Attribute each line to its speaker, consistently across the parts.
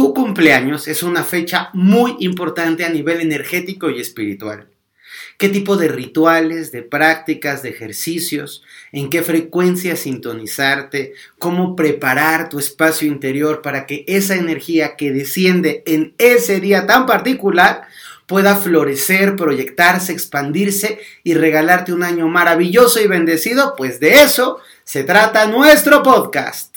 Speaker 1: tu cumpleaños es una fecha muy importante a nivel energético y espiritual. ¿Qué tipo de rituales, de prácticas, de ejercicios, en qué frecuencia sintonizarte, cómo preparar tu espacio interior para que esa energía que desciende en ese día tan particular pueda florecer, proyectarse, expandirse y regalarte un año maravilloso y bendecido? Pues de eso se trata nuestro podcast.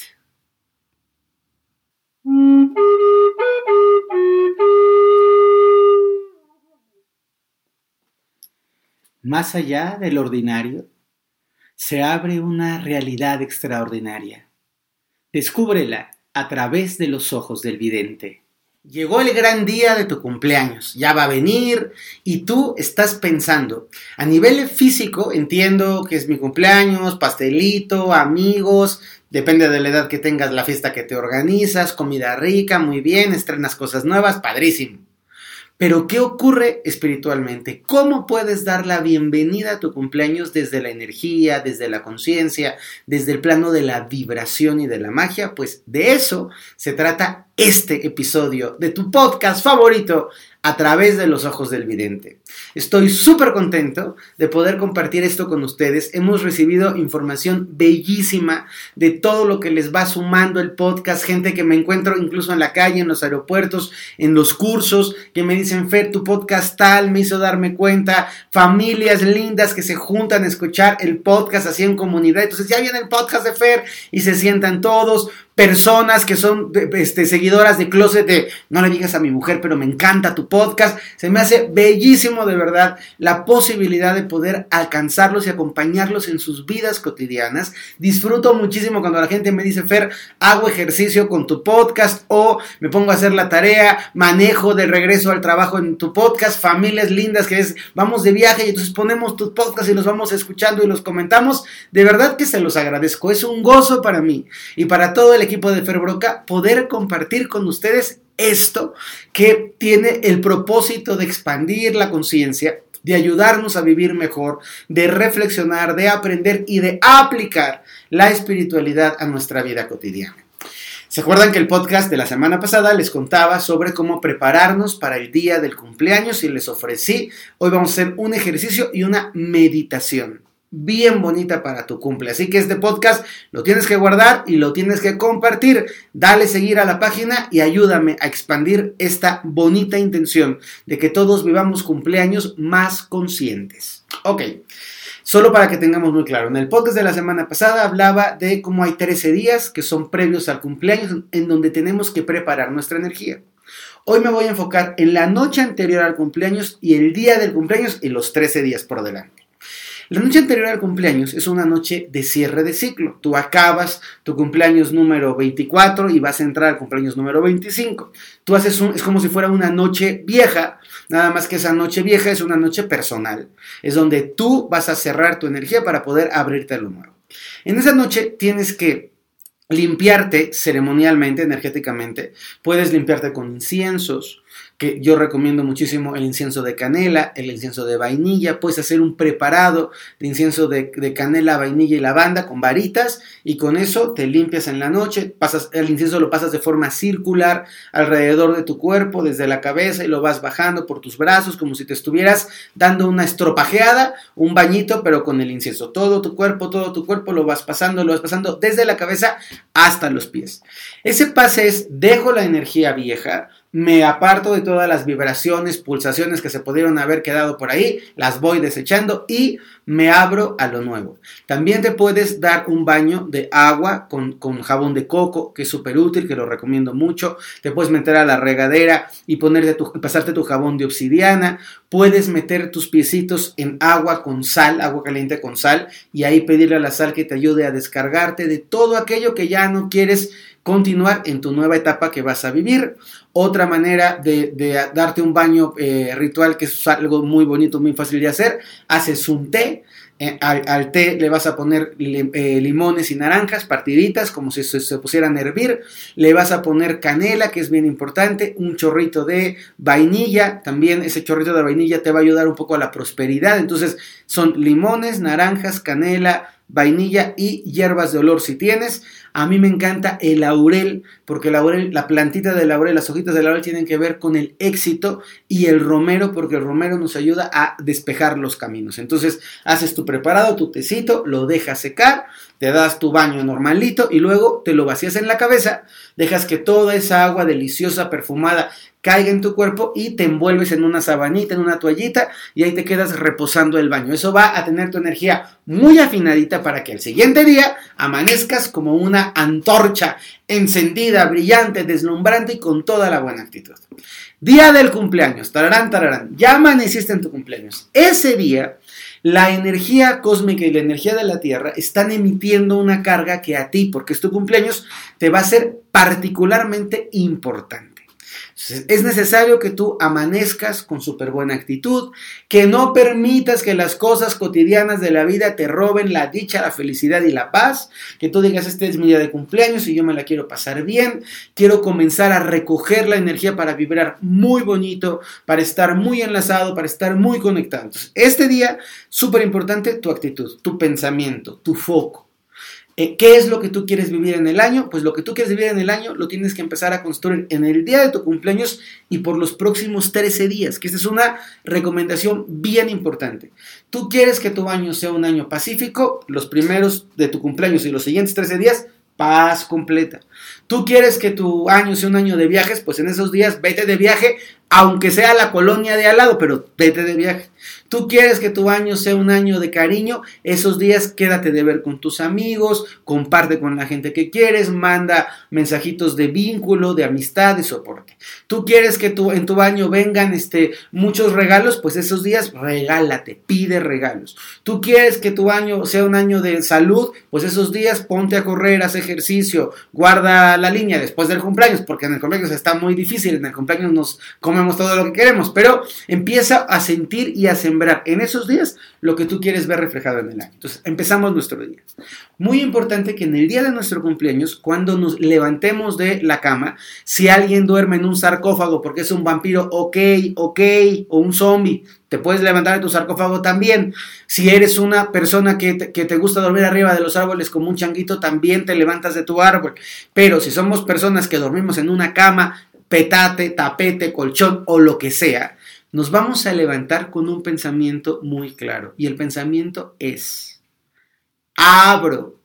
Speaker 1: Más allá del ordinario, se abre una realidad extraordinaria. Descúbrela a través de los ojos del vidente. Llegó el gran día de tu cumpleaños, ya va a venir y tú estás pensando, a nivel físico entiendo que es mi cumpleaños, pastelito, amigos, depende de la edad que tengas, la fiesta que te organizas, comida rica, muy bien, estrenas cosas nuevas, padrísimo. Pero ¿qué ocurre espiritualmente? ¿Cómo puedes dar la bienvenida a tu cumpleaños desde la energía, desde la conciencia, desde el plano de la vibración y de la magia? Pues de eso se trata este episodio de tu podcast favorito a través de los ojos del vidente. Estoy súper contento de poder compartir esto con ustedes. Hemos recibido información bellísima de todo lo que les va sumando el podcast, gente que me encuentro incluso en la calle, en los aeropuertos, en los cursos, que me dicen, Fer, tu podcast tal, me hizo darme cuenta, familias lindas que se juntan a escuchar el podcast así en comunidad. Entonces ya viene el podcast de Fer y se sientan todos, personas que son este, seguidoras de Closet de no le digas a mi mujer, pero me encanta tu podcast. Se me hace bellísimo de verdad la posibilidad de poder alcanzarlos y acompañarlos en sus vidas cotidianas. Disfruto muchísimo cuando la gente me dice, Fer, hago ejercicio con tu podcast o me pongo a hacer la tarea, manejo de regreso al trabajo en tu podcast, familias lindas que es, vamos de viaje y entonces ponemos tu podcast y los vamos escuchando y los comentamos. De verdad que se los agradezco. Es un gozo para mí y para todo el equipo de Ferbroca poder compartir con ustedes esto que tiene el propósito de expandir la conciencia, de ayudarnos a vivir mejor, de reflexionar, de aprender y de aplicar la espiritualidad a nuestra vida cotidiana. ¿Se acuerdan que el podcast de la semana pasada les contaba sobre cómo prepararnos para el día del cumpleaños y les ofrecí, hoy vamos a hacer un ejercicio y una meditación bien bonita para tu cumple. Así que este podcast lo tienes que guardar y lo tienes que compartir. Dale seguir a la página y ayúdame a expandir esta bonita intención de que todos vivamos cumpleaños más conscientes. Ok. Solo para que tengamos muy claro, en el podcast de la semana pasada hablaba de cómo hay 13 días que son previos al cumpleaños en donde tenemos que preparar nuestra energía. Hoy me voy a enfocar en la noche anterior al cumpleaños y el día del cumpleaños y los 13 días por delante. La noche anterior al cumpleaños es una noche de cierre de ciclo. Tú acabas tu cumpleaños número 24 y vas a entrar al cumpleaños número 25. Tú haces un, es como si fuera una noche vieja, nada más que esa noche vieja es una noche personal. Es donde tú vas a cerrar tu energía para poder abrirte a lo nuevo. En esa noche tienes que limpiarte ceremonialmente, energéticamente. Puedes limpiarte con inciensos, que yo recomiendo muchísimo el incienso de canela, el incienso de vainilla, puedes hacer un preparado de incienso de, canela, vainilla y lavanda con varitas y con eso te limpias en la noche, pasas, el incienso lo pasas de forma circular alrededor de tu cuerpo, desde la cabeza y lo vas bajando por tus brazos como si te estuvieras dando una estropajeada, un bañito pero con el incienso, todo tu cuerpo, todo tu cuerpo lo vas pasando, lo vas pasando desde la cabeza hasta los pies. Ese pase es dejo la energía vieja, me aparto de todas las vibraciones, pulsaciones que se pudieron haber quedado por ahí, las voy desechando y me abro a lo nuevo. También te puedes dar un baño de agua con, jabón de coco, que es súper útil, que lo recomiendo mucho. Te puedes meter a la regadera y ponerte tu, pasarte tu jabón de obsidiana. Puedes meter tus piecitos en agua con sal, agua caliente con sal, y ahí pedirle a la sal que te ayude a descargarte de todo aquello que ya no quieres continuar en tu nueva etapa que vas a vivir. Otra manera de, darte un baño eh, ritual, que es algo muy bonito, muy fácil de hacer, haces un té. Eh, al, té le vas a poner eh, limones y naranjas, partiditas, como si se, se, pusieran a hervir. Le vas a poner canela, que es bien importante, un chorrito de vainilla. También ese chorrito de vainilla te va a ayudar un poco a la prosperidad. Entonces son limones, naranjas, canela, vainilla y hierbas de olor si tienes. A mí me encanta el laurel, porque la plantita del laurel, las hojitas del laurel tienen que ver con el éxito y el romero, porque el romero nos ayuda a despejar los caminos. Entonces, haces tu preparado, tu tecito, lo dejas secar, te das tu baño normalito y luego te lo vacías en la cabeza, dejas que toda esa agua deliciosa, perfumada, caiga en tu cuerpo y te envuelves en una sabanita, en una toallita y ahí te quedas reposando el baño. Eso va a tener tu energía muy afinadita para que el siguiente día amanezcas como una antorcha encendida, brillante, deslumbrante y con toda la buena actitud. Día del cumpleaños, tararán, tararán, ya amaneciste en tu cumpleaños. Ese día la energía cósmica y la energía de la Tierra están emitiendo una carga que a ti, porque es tu cumpleaños, te va a ser particularmente importante. Es necesario que tú amanezcas con súper buena actitud, que no permitas que las cosas cotidianas de la vida te roben la dicha, la felicidad y la paz, que tú digas, este es mi día de cumpleaños y yo me la quiero pasar bien, quiero comenzar a recoger la energía para vibrar muy bonito, para estar muy enlazado, para estar muy conectado. este día, súper importante, tu actitud, tu pensamiento, tu foco. Eh, ¿Qué es lo que tú quieres vivir en el año? Pues lo que tú quieres vivir en el año lo tienes que empezar a construir en el día de tu cumpleaños y por los próximos 13 días, que esta es una recomendación bien importante. Tú quieres que tu año sea un año pacífico, los primeros de tu cumpleaños y los siguientes 13 días, paz completa. Tú quieres que tu año sea un año de viajes, pues en esos días vete de viaje, aunque sea la colonia de al lado, pero vete de viaje. Tú quieres que tu año sea un año de cariño, esos días quédate de ver con tus amigos, comparte con la gente que quieres, manda mensajitos de vínculo, de amistad, de soporte. Tú quieres que tu, en tu año vengan este, muchos regalos, pues esos días regálate, pide regalos. Tú quieres que tu año sea un año de salud, pues esos días ponte a correr, haz ejercicio, guarda la línea después del cumpleaños, porque en el cumpleaños está muy difícil, en el cumpleaños nos comemos todo lo que queremos, pero empieza a sentir y a sembrar en esos días lo que tú quieres ver reflejado en el año. Entonces, empezamos nuestro día. Muy importante que en el día de nuestro cumpleaños, cuando nos levantemos de la cama, si alguien duerme en un sarcófago porque es un vampiro, ok, ok, o un zombie, te puedes levantar de tu sarcófago también. Si eres una persona que te, que te, gusta dormir arriba de los árboles como un changuito, también te levantas de tu árbol. Pero si somos personas que dormimos en una cama, petate, tapete, colchón o lo que sea, nos vamos a levantar con un pensamiento muy claro. Y el pensamiento es, abro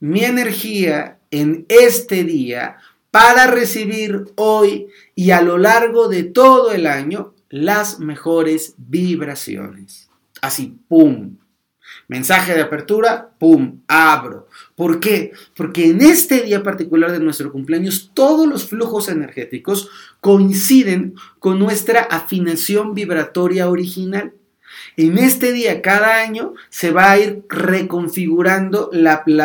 Speaker 1: mi energía en este día para recibir hoy y a lo largo de todo el año las mejores vibraciones. Así, ¡pum! Mensaje de apertura, ¡pum! Abro. ¿Por qué? Porque en este día particular de nuestro cumpleaños todos los flujos energéticos coinciden con nuestra afinación vibratoria original. En este día, cada año, se va a ir reconfigurando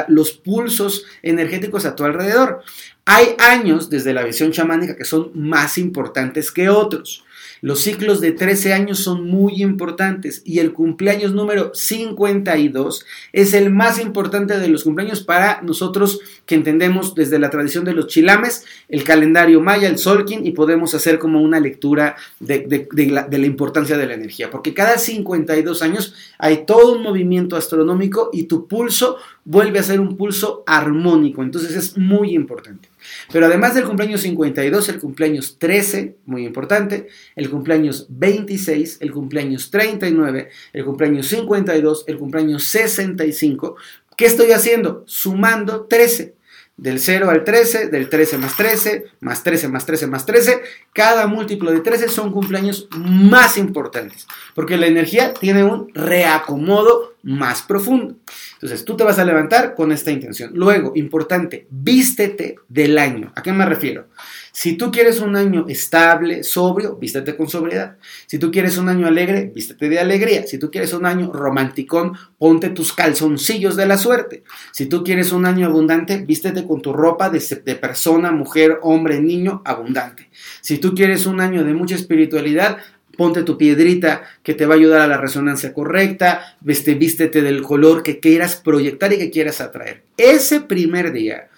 Speaker 1: los pulsos energéticos a tu alrededor. Hay años desde la visión chamánica que son más importantes que otros. Los ciclos de 13 años son muy importantes y el cumpleaños número 52 es el más importante de los cumpleaños para nosotros que entendemos desde la tradición de los chilames, el calendario maya, el solkin y podemos hacer como una lectura de, la, de la importancia de la energía. Porque cada 52 años hay todo un movimiento astronómico y tu pulso vuelve a ser un pulso armónico. Entonces es muy importante. Pero además del cumpleaños 52, el cumpleaños 13, muy importante, el cumpleaños 26, el cumpleaños 39, el cumpleaños 52, el cumpleaños 65. ¿Qué estoy haciendo? Sumando 13 del 0 al 13, del 13 más 13, más 13 más 13 más 13, cada múltiplo de 13 son cumpleaños más importantes, porque la energía tiene un reacomodo más profundo. Entonces, tú te vas a levantar con esta intención. Luego, importante, vístete del año. ¿A qué me refiero? Si tú quieres un año estable, sobrio, vístete con sobriedad. Si tú quieres un año alegre, vístete de alegría. Si tú quieres un año romanticón, ponte tus calzoncillos de la suerte. Si tú quieres un año abundante, vístete con tu ropa de, de persona, mujer, hombre, niño, abundante. Si tú quieres un año de mucha espiritualidad, ponte tu piedrita que te va a ayudar a la resonancia correcta, vístete del color que quieras proyectar y que quieras atraer. Ese primer día,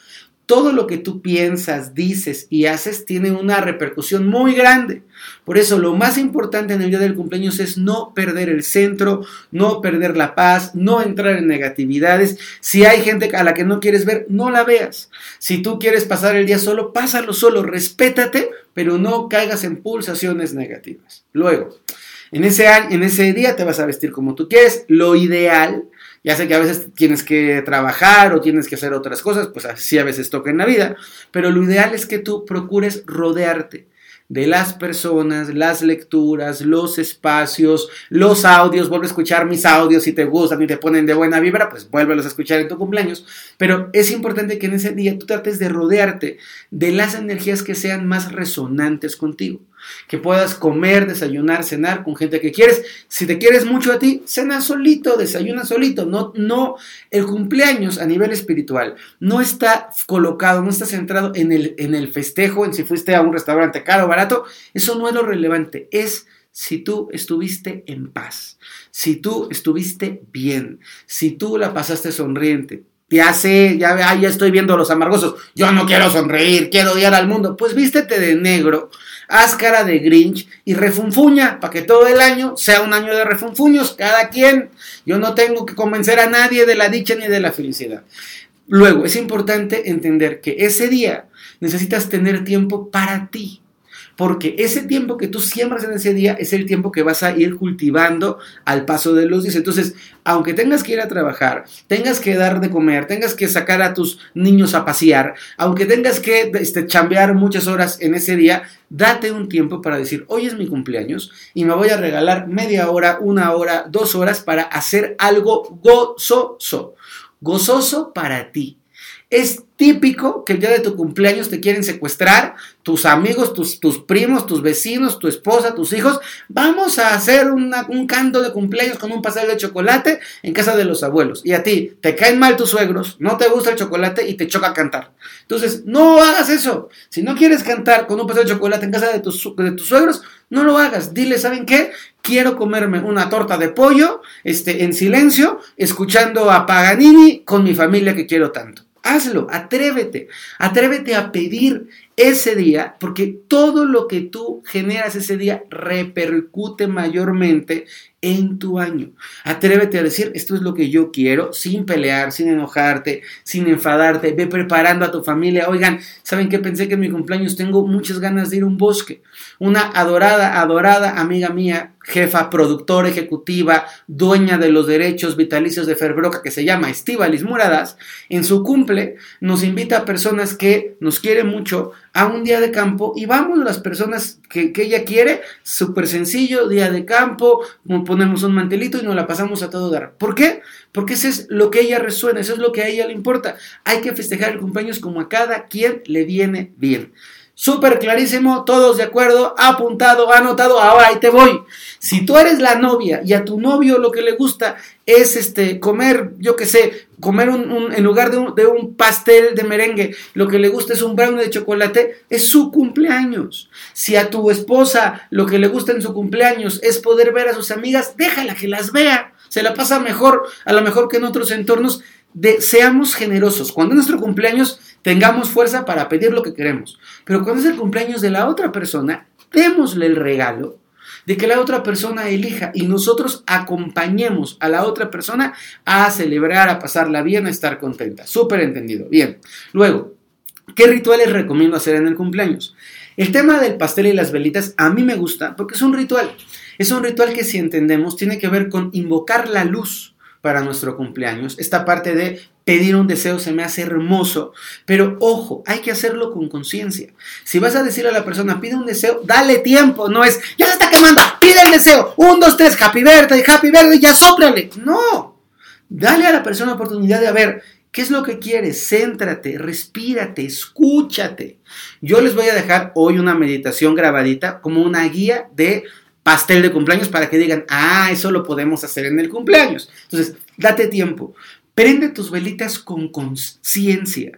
Speaker 1: todo lo que tú piensas, dices y haces tiene una repercusión muy grande. Por eso lo más importante en el día del cumpleaños es no perder el centro, no perder la paz, no entrar en negatividades. Si hay gente a la que no quieres ver, no la veas. Si tú quieres pasar el día solo, pásalo solo, respétate, pero no caigas en pulsaciones negativas. Luego, en ese, en ese día te vas a vestir como tú quieres. Lo ideal ya sé que a veces tienes que trabajar o tienes que hacer otras cosas, pues así a veces toca en la vida, pero lo ideal es que tú procures rodearte de las personas, las lecturas, los espacios, los audios, vuelve a escuchar mis audios si te gustan y te ponen de buena vibra, pues vuélvelos a escuchar en tu cumpleaños, pero es importante que en ese día tú trates de rodearte de las energías que sean más resonantes contigo que puedas comer, desayunar, cenar con gente que quieres. Si te quieres mucho a ti, cena solito, desayuna solito. No, no, el cumpleaños a nivel espiritual no está colocado, no está centrado en el, en el festejo, en si fuiste a un restaurante caro o barato. Eso no es lo relevante. Es si tú estuviste en paz, si tú estuviste bien, si tú la pasaste sonriente, ya sé, ya, ya estoy viendo los amargosos. Yo no quiero sonreír, quiero odiar al mundo. Pues vístete de negro, haz de Grinch y refunfuña para que todo el año sea un año de refunfuños, cada quien. Yo no tengo que convencer a nadie de la dicha ni de la felicidad. Luego, es importante entender que ese día necesitas tener tiempo para ti porque ese tiempo que tú siembras en ese día es el tiempo que vas a ir cultivando al paso de los días. Entonces, aunque tengas que ir a trabajar, tengas que dar de comer, tengas que sacar a tus niños a pasear, aunque tengas que este, chambear muchas horas en ese día, date un tiempo para decir, hoy es mi cumpleaños y me voy a regalar media hora, una hora, dos horas para hacer algo gozoso, gozoso para ti. Es típico que el día de tu cumpleaños te quieren secuestrar, tus amigos, tus, primos, tus vecinos, tu esposa, tus hijos. Vamos a hacer un canto de cumpleaños con un pastel de chocolate en casa de los abuelos. Y a ti te caen mal tus suegros, no te gusta el chocolate y te choca cantar. Entonces, no hagas eso. Si no quieres cantar con un pastel de chocolate en casa de tus, de tus suegros, no lo hagas. Dile, ¿saben qué? Quiero comerme una torta de pollo este, en silencio, escuchando a Paganini con mi familia que quiero tanto. Hazlo, atrévete, atrévete a pedir ese día, porque todo lo que tú generas ese día repercute mayormente en tu año. Atrévete a decir, esto es lo que yo quiero, sin pelear, sin enojarte, sin enfadarte. Ve preparando a tu familia. Oigan, ¿saben qué? Pensé que en mi cumpleaños tengo muchas ganas de ir a un bosque. Una adorada, adorada amiga mía, jefa, productora ejecutiva, dueña de los derechos vitalicios de Ferbroca, que se llama Estivalis Muradas, en su cumple nos invita a personas que nos quieren mucho a un día de campo y vamos las personas que, ella quiere, súper sencillo, día de campo, ponemos un mantelito y nos la pasamos a todo dar. ¿Por qué? Porque eso es lo que ella resuena, eso es lo que a ella le importa. Hay que festejar el cumpleaños como a cada quien le viene bien. Súper clarísimo, todos de acuerdo, apuntado, anotado, ahora ahí te voy. Si tú eres la novia y a tu novio lo que le gusta es este comer, yo qué sé, comer un, en lugar de un, de un, pastel de merengue, lo que le gusta es un brownie de chocolate, es su cumpleaños. Si a tu esposa lo que le gusta en su cumpleaños es poder ver a sus amigas, déjala que las vea. Se la pasa mejor, a lo mejor que en otros entornos. De, seamos generosos. Cuando es nuestro cumpleaños, tengamos fuerza para pedir lo que queremos. Pero cuando es el cumpleaños de la otra persona, démosle el regalo de que la otra persona elija y nosotros acompañemos a la otra persona a celebrar, a pasarla bien, a estar contenta. Súper entendido. Bien. Luego, ¿qué rituales recomiendo hacer en el cumpleaños? El tema del pastel y las velitas a mí me gusta porque es un ritual. Es un ritual que si entendemos tiene que ver con invocar la luz para nuestro cumpleaños. Esta parte de pedir un deseo se me hace hermoso, pero ojo, hay que hacerlo con conciencia. Si vas a decir a la persona, pide un deseo, dale tiempo, no es, ya se está quemando, pide el deseo, un, dos, tres, happy birthday, happy birthday, ya sóprale. No, dale a la persona oportunidad de ver, ¿Qué es lo que quieres? Céntrate, respírate, escúchate. Yo les voy a dejar hoy una meditación grabadita como una guía de pastel de cumpleaños para que digan, ah, eso lo podemos hacer en el cumpleaños. Entonces, date tiempo. Prende tus velitas con conciencia.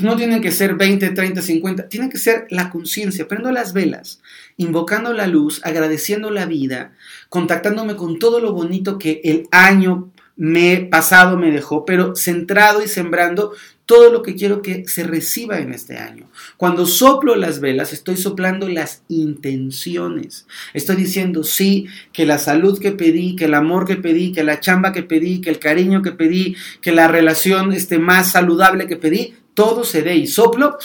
Speaker 1: No tienen que ser 20, 30, 50, tiene que ser la conciencia. Prendo las velas, invocando la luz, agradeciendo la vida, contactándome con todo lo bonito que el año me pasado me dejó, pero centrado y sembrando todo lo que quiero que se reciba en este año. Cuando soplo las velas, estoy soplando las intenciones. Estoy diciendo, sí, que la salud que pedí, que el amor que pedí, que la chamba que pedí, que el cariño que pedí, que la relación este, más saludable que pedí, todo se dé y soplo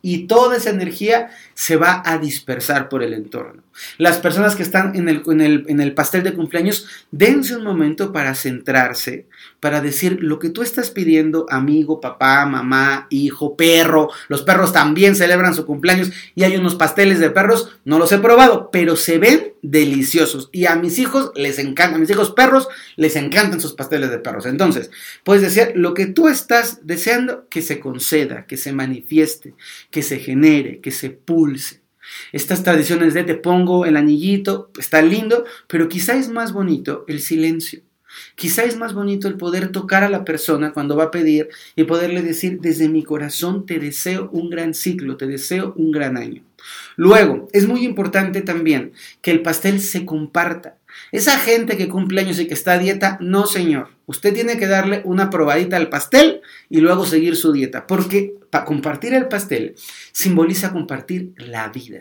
Speaker 1: y toda esa energía se va a dispersar por el entorno. Las personas que están en el, en el, pastel de cumpleaños, dense un momento para centrarse, para decir lo que tú estás pidiendo, amigo, papá, mamá, hijo, perro. Los perros también celebran su cumpleaños y hay unos pasteles de perros, no los he probado, pero se ven deliciosos. Y a mis hijos les encantan, a mis hijos perros les encantan sus pasteles de perros. Entonces, puedes decir lo que tú estás deseando que se conceda, que se manifieste, que se genere, que se estas tradiciones de te pongo el anillito, está lindo, pero quizá es más bonito el silencio. Quizá es más bonito el poder tocar a la persona cuando va a pedir y poderle decir, desde mi corazón te deseo un gran ciclo, te deseo un gran año. Luego, es muy importante también que el pastel se comparta. Esa gente que cumple años y que está a dieta, no señor. Usted tiene que darle una probadita al pastel y luego seguir su dieta, porque para compartir el pastel simboliza compartir la vida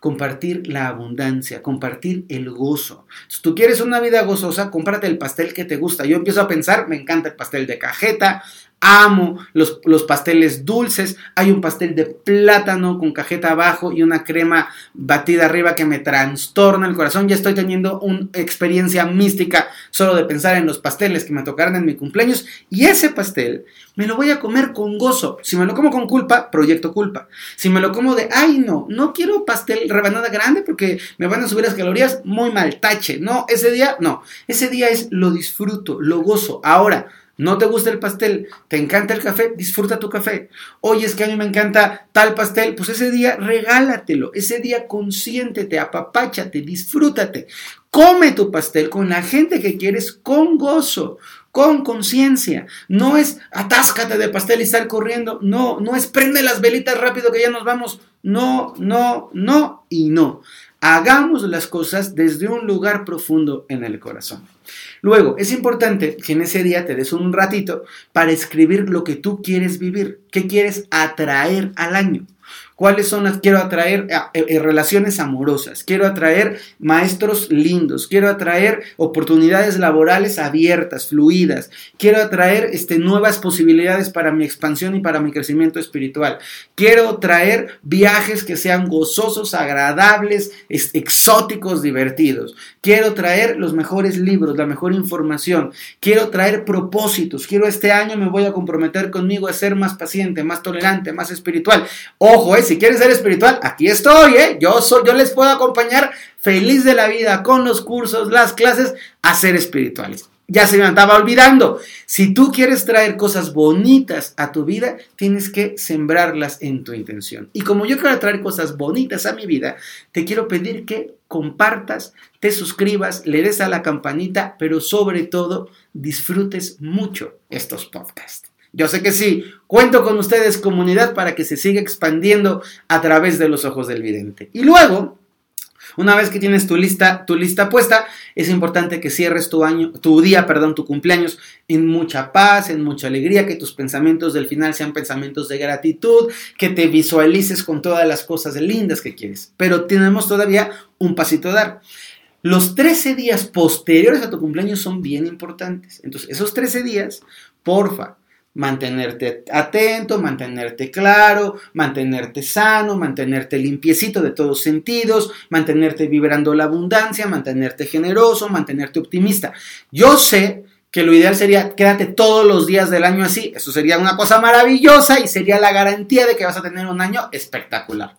Speaker 1: compartir la abundancia, compartir el gozo. Si tú quieres una vida gozosa, cómprate el pastel que te gusta. Yo empiezo a pensar, me encanta el pastel de cajeta, amo los, los, pasteles dulces. Hay un pastel de plátano con cajeta abajo y una crema batida arriba que me trastorna el corazón. Ya estoy teniendo una experiencia mística solo de pensar en los pasteles que me tocaron en mi cumpleaños. Y ese pastel me lo voy a comer con gozo. Si me lo como con culpa, proyecto culpa. Si me lo como de, ay no, no quiero pastel rebanada grande porque me van a subir las calorías, muy mal, tache. No, ese día, no. Ese día es lo disfruto, lo gozo. Ahora, no te gusta el pastel, te encanta el café, disfruta tu café. Oye, es que a mí me encanta tal pastel, pues ese día regálatelo, ese día consiéntete, apapáchate, disfrútate. Come tu pastel con la gente que quieres con gozo, con conciencia. No es atáscate de pastel y sal corriendo. No, no es prende las velitas rápido que ya nos vamos. No, no, no y no. Hagamos las cosas desde un lugar profundo en el corazón. Luego, es importante que en ese día te des un ratito para escribir lo que tú quieres vivir, qué quieres atraer al año. ¿Cuáles son las? Quiero atraer eh, eh, relaciones amorosas, quiero atraer maestros lindos, quiero atraer oportunidades laborales abiertas, fluidas, quiero atraer este, nuevas posibilidades para mi expansión y para mi crecimiento espiritual, quiero traer viajes que sean gozosos, agradables, exóticos, divertidos, quiero traer los mejores libros, la mejor información, quiero traer propósitos, quiero este año me voy a comprometer conmigo a ser más paciente, más tolerante, más espiritual. Ojo, si quieres ser espiritual, aquí estoy, ¿eh? Yo, yo les puedo acompañar feliz de la vida con los cursos, las clases, a ser espirituales. Ya se me estaba olvidando. Si tú quieres traer cosas bonitas a tu vida, tienes que sembrarlas en tu intención. Y como yo quiero traer cosas bonitas a mi vida, te quiero pedir que compartas, te suscribas, le des a la campanita, pero sobre todo disfrutes mucho estos podcasts. Yo sé que sí. Cuento con ustedes, comunidad, para que se siga expandiendo a través de los ojos del vidente. Y luego, una vez que tienes tu lista, tu lista puesta, es importante que cierres tu año, tu día, perdón, tu cumpleaños en mucha paz, en mucha alegría, que tus pensamientos del final sean pensamientos de gratitud, que te visualices con todas las cosas lindas que quieres. Pero tenemos todavía un pasito a dar. Los 13 días posteriores a tu cumpleaños son bien importantes. Entonces, esos 13 días, porfa, mantenerte atento, mantenerte claro, mantenerte sano, mantenerte limpiecito de todos sentidos, mantenerte vibrando la abundancia, mantenerte generoso, mantenerte optimista. Yo sé que lo ideal sería quédate todos los días del año así. Eso sería una cosa maravillosa y sería la garantía de que vas a tener un año espectacular.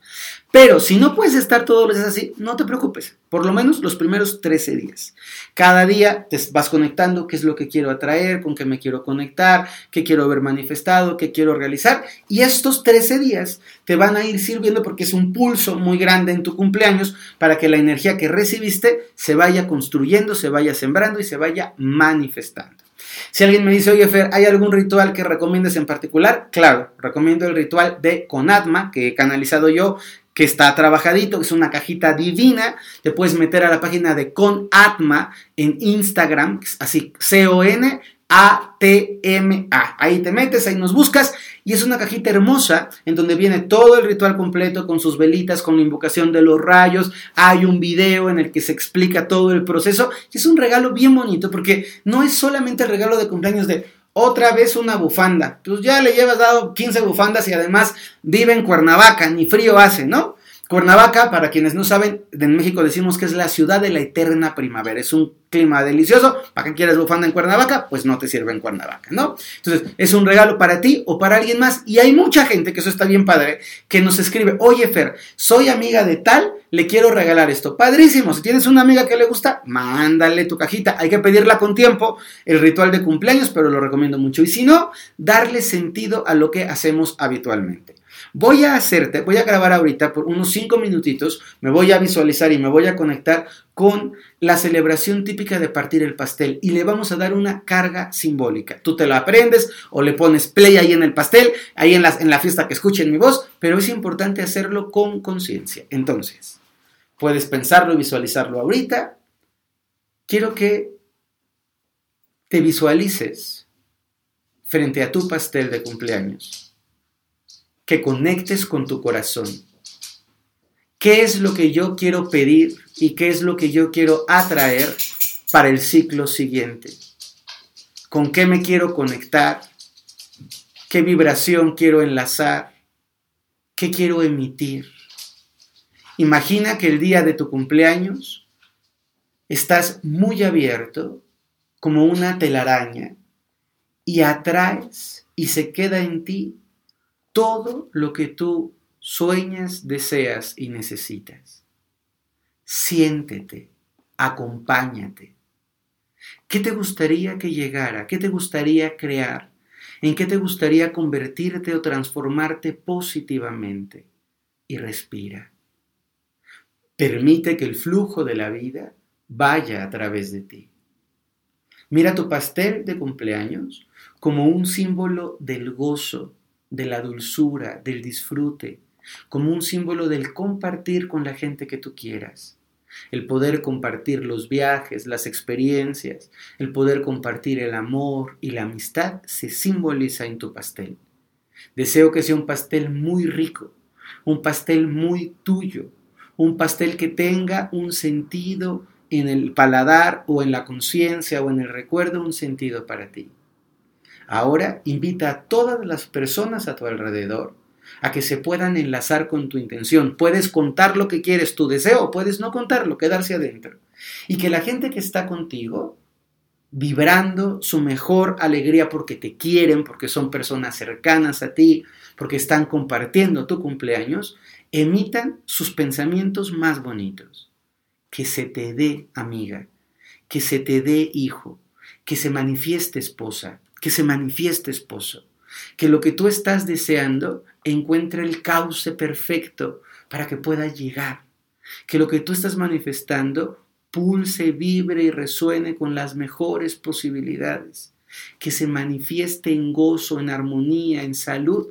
Speaker 1: Pero si no puedes estar todos los días así, no te preocupes, por lo menos los primeros 13 días. Cada día te vas conectando qué es lo que quiero atraer, con qué me quiero conectar, qué quiero ver manifestado, qué quiero realizar. Y estos 13 días te van a ir sirviendo porque es un pulso muy grande en tu cumpleaños para que la energía que recibiste se vaya construyendo, se vaya sembrando y se vaya manifestando. Si alguien me dice, oye Fer, ¿hay algún ritual que recomiendes en particular? Claro, recomiendo el ritual de Conatma, que he canalizado yo, que está trabajadito, que es una cajita divina. Te puedes meter a la página de Con Atma en Instagram, así C-O-N ATMA. Ahí te metes, ahí nos buscas y es una cajita hermosa en donde viene todo el ritual completo con sus velitas, con la invocación de los rayos. Hay un video en el que se explica todo el proceso y es un regalo bien bonito porque no es solamente el regalo de cumpleaños de otra vez una bufanda. Pues ya le llevas dado 15 bufandas y además vive en Cuernavaca, ni frío hace, ¿no? Cuernavaca, para quienes no saben, en México decimos que es la ciudad de la eterna primavera. Es un clima delicioso. ¿Para qué quieres bufanda en Cuernavaca? Pues no te sirve en Cuernavaca, ¿no? Entonces, es un regalo para ti o para alguien más. Y hay mucha gente, que eso está bien padre, que nos escribe, oye Fer, soy amiga de tal, le quiero regalar esto. Padrísimo, si tienes una amiga que le gusta, mándale tu cajita. Hay que pedirla con tiempo, el ritual de cumpleaños, pero lo recomiendo mucho. Y si no, darle sentido a lo que hacemos habitualmente. Voy a hacerte, voy a grabar ahorita por unos 5 minutitos, me voy a visualizar y me voy a conectar con la celebración típica de partir el pastel y le vamos a dar una carga simbólica. Tú te lo aprendes o le pones play ahí en el pastel, ahí en la, en la fiesta que escuchen mi voz, pero es importante hacerlo con conciencia. Entonces, puedes pensarlo y visualizarlo ahorita. Quiero que te visualices frente a tu pastel de cumpleaños que conectes con tu corazón. ¿Qué es lo que yo quiero pedir y qué es lo que yo quiero atraer para el ciclo siguiente? ¿Con qué me quiero conectar? ¿Qué vibración quiero enlazar? ¿Qué quiero emitir? Imagina que el día de tu cumpleaños estás muy abierto como una telaraña y atraes y se queda en ti todo lo que tú sueñas, deseas y necesitas. Siéntete, acompáñate. ¿Qué te gustaría que llegara? ¿Qué te gustaría crear? ¿En qué te gustaría convertirte o transformarte positivamente? Y respira. Permite que el flujo de la vida vaya a través de ti. Mira tu pastel de cumpleaños como un símbolo del gozo, de la dulzura, del disfrute, como un símbolo del compartir con la gente que tú quieras. El poder compartir los viajes, las experiencias, el poder compartir el amor y la amistad se simboliza en tu pastel. Deseo que sea un pastel muy rico, un pastel muy tuyo, un pastel que tenga un sentido en el paladar o en la conciencia o en el recuerdo, un sentido para ti. Ahora invita a todas las personas a tu alrededor a que se puedan enlazar con tu intención. Puedes contar lo que quieres, tu deseo, puedes no contarlo, quedarse adentro. Y que la gente que está contigo, vibrando su mejor alegría porque te quieren, porque son personas cercanas a ti, porque están compartiendo tu cumpleaños, emitan sus pensamientos más bonitos. Que se te dé amiga, que se te dé hijo, que se manifieste esposa, que se manifieste esposo, que lo que tú estás deseando encuentre el cauce perfecto para que pueda llegar, que lo que tú estás manifestando pulse, vibre y resuene con las mejores posibilidades, que se manifieste en gozo, en armonía, en salud,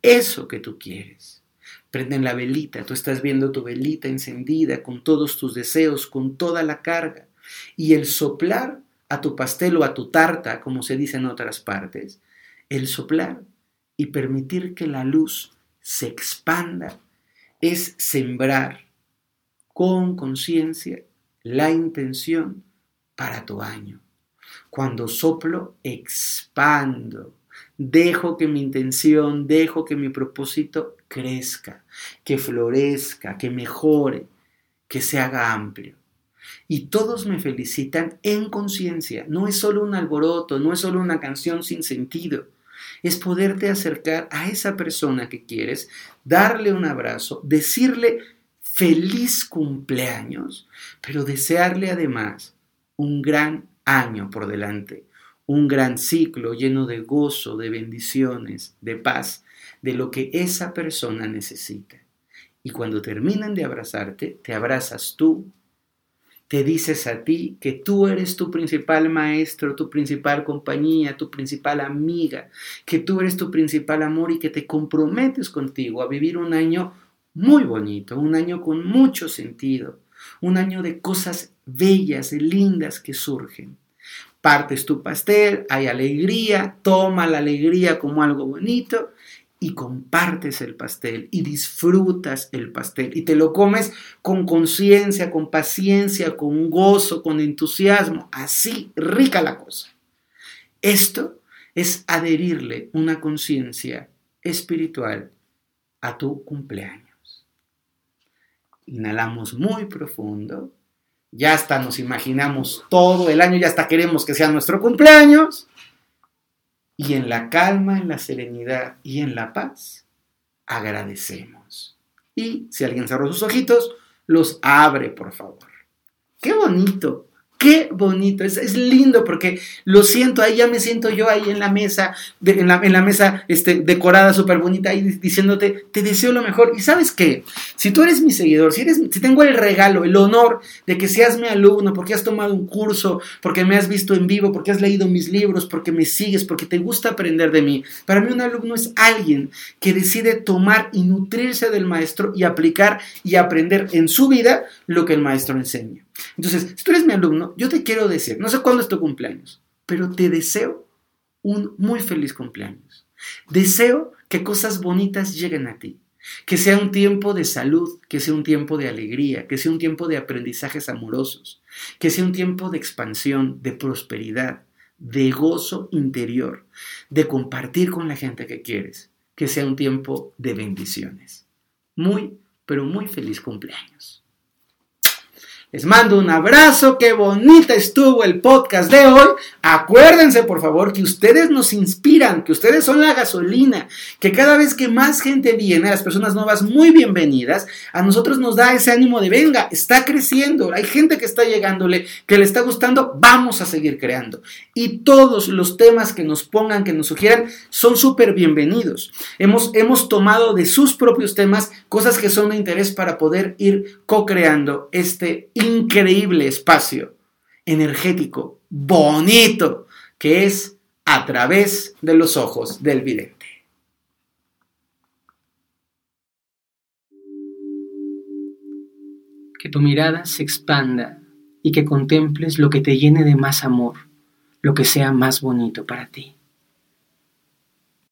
Speaker 1: eso que tú quieres. Prenden la velita, tú estás viendo tu velita encendida con todos tus deseos, con toda la carga, y el soplar a tu pastel o a tu tarta, como se dice en otras partes, el soplar y permitir que la luz se expanda es sembrar con conciencia la intención para tu año. Cuando soplo, expando. Dejo que mi intención, dejo que mi propósito crezca, que florezca, que mejore, que se haga amplio y todos me felicitan en conciencia. No es solo un alboroto, no es solo una canción sin sentido. Es poderte acercar a esa persona que quieres, darle un abrazo, decirle feliz cumpleaños, pero desearle además un gran año por delante, un gran ciclo lleno de gozo, de bendiciones, de paz, de lo que esa persona necesita. Y cuando terminan de abrazarte, te abrazas tú te dices a ti que tú eres tu principal maestro, tu principal compañía, tu principal amiga, que tú eres tu principal amor y que te comprometes contigo a vivir un año muy bonito, un año con mucho sentido, un año de cosas bellas y lindas que surgen. partes tu pastel, hay alegría, toma la alegría como algo bonito y compartes el pastel y disfrutas el pastel y te lo comes con conciencia, con paciencia, con gozo, con entusiasmo, así rica la cosa. Esto es adherirle una conciencia espiritual a tu cumpleaños. Inhalamos muy profundo, ya hasta nos imaginamos todo el año, ya hasta queremos que sea nuestro cumpleaños y en la calma, en la serenidad y en la paz, agradecemos. Y si alguien cerró sus ojitos, los abre, por favor. Qué bonito Qué bonito, es, lindo porque lo siento, ahí ya me siento yo ahí en la mesa, en, la, mesa este, decorada súper bonita, ahí diciéndote, te deseo lo mejor. Y sabes qué, si tú eres mi seguidor, si, eres, si tengo el regalo, el honor de que seas mi alumno, porque has tomado un curso, porque me has visto en vivo, porque has leído mis libros, porque me sigues, porque te gusta aprender de mí. Para mí un alumno es alguien que decide tomar y nutrirse del maestro y aplicar y aprender en su vida lo que el maestro enseña. Entonces, si tú eres mi alumno, yo te quiero decir, no sé cuándo es tu cumpleaños, pero te deseo un muy feliz cumpleaños. Deseo que cosas bonitas lleguen a ti, que sea un tiempo de salud, que sea un tiempo de alegría, que sea un tiempo de aprendizajes amorosos, que sea un tiempo de expansión, de prosperidad, de gozo interior, de compartir con la gente que quieres, que sea un tiempo de bendiciones. Muy, pero muy feliz cumpleaños. Les mando un abrazo, qué bonita estuvo el podcast de hoy. Acuérdense, por favor, que ustedes nos inspiran, que ustedes son la gasolina, que cada vez que más gente viene, las personas nuevas muy bienvenidas, a nosotros nos da ese ánimo de, venga, está creciendo, hay gente que está llegándole, que le está gustando, vamos a seguir creando. Y todos los temas que nos pongan, que nos sugieran, son súper bienvenidos. Hemos, hemos tomado de sus propios temas cosas que son de interés para poder ir co-creando este increíble espacio energético, bonito, que es a través de los ojos del vidente. Que tu mirada se expanda y que contemples lo que te llene de más amor, lo que sea más bonito para ti.